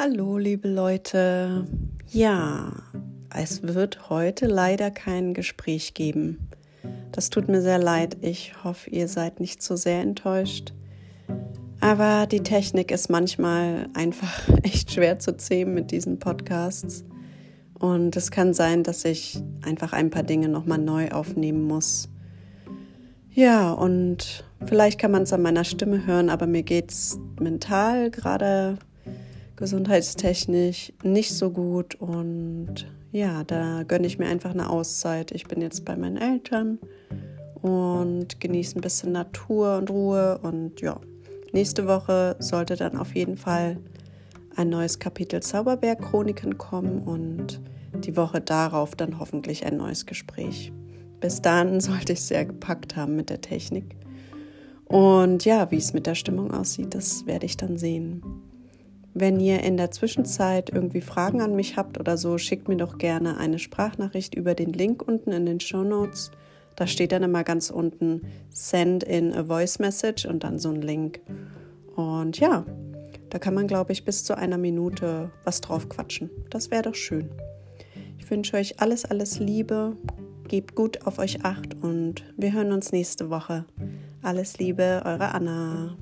Hallo, liebe Leute. Ja, es wird heute leider kein Gespräch geben. Das tut mir sehr leid. Ich hoffe, ihr seid nicht so sehr enttäuscht. Aber die Technik ist manchmal einfach echt schwer zu zähmen mit diesen Podcasts. Und es kann sein, dass ich einfach ein paar Dinge nochmal neu aufnehmen muss. Ja, und vielleicht kann man es an meiner Stimme hören, aber mir geht es mental gerade gesundheitstechnisch nicht so gut und ja, da gönne ich mir einfach eine Auszeit. Ich bin jetzt bei meinen Eltern und genieße ein bisschen Natur und Ruhe und ja, nächste Woche sollte dann auf jeden Fall ein neues Kapitel Zauberberg Chroniken kommen und die Woche darauf dann hoffentlich ein neues Gespräch. Bis dann sollte ich sehr gepackt haben mit der Technik. Und ja, wie es mit der Stimmung aussieht, das werde ich dann sehen. Wenn ihr in der Zwischenzeit irgendwie Fragen an mich habt oder so, schickt mir doch gerne eine Sprachnachricht über den Link unten in den Show Notes. Da steht dann immer ganz unten Send in a Voice Message und dann so ein Link. Und ja, da kann man, glaube ich, bis zu einer Minute was drauf quatschen. Das wäre doch schön. Ich wünsche euch alles, alles Liebe. Gebt gut auf euch acht und wir hören uns nächste Woche. Alles Liebe, eure Anna.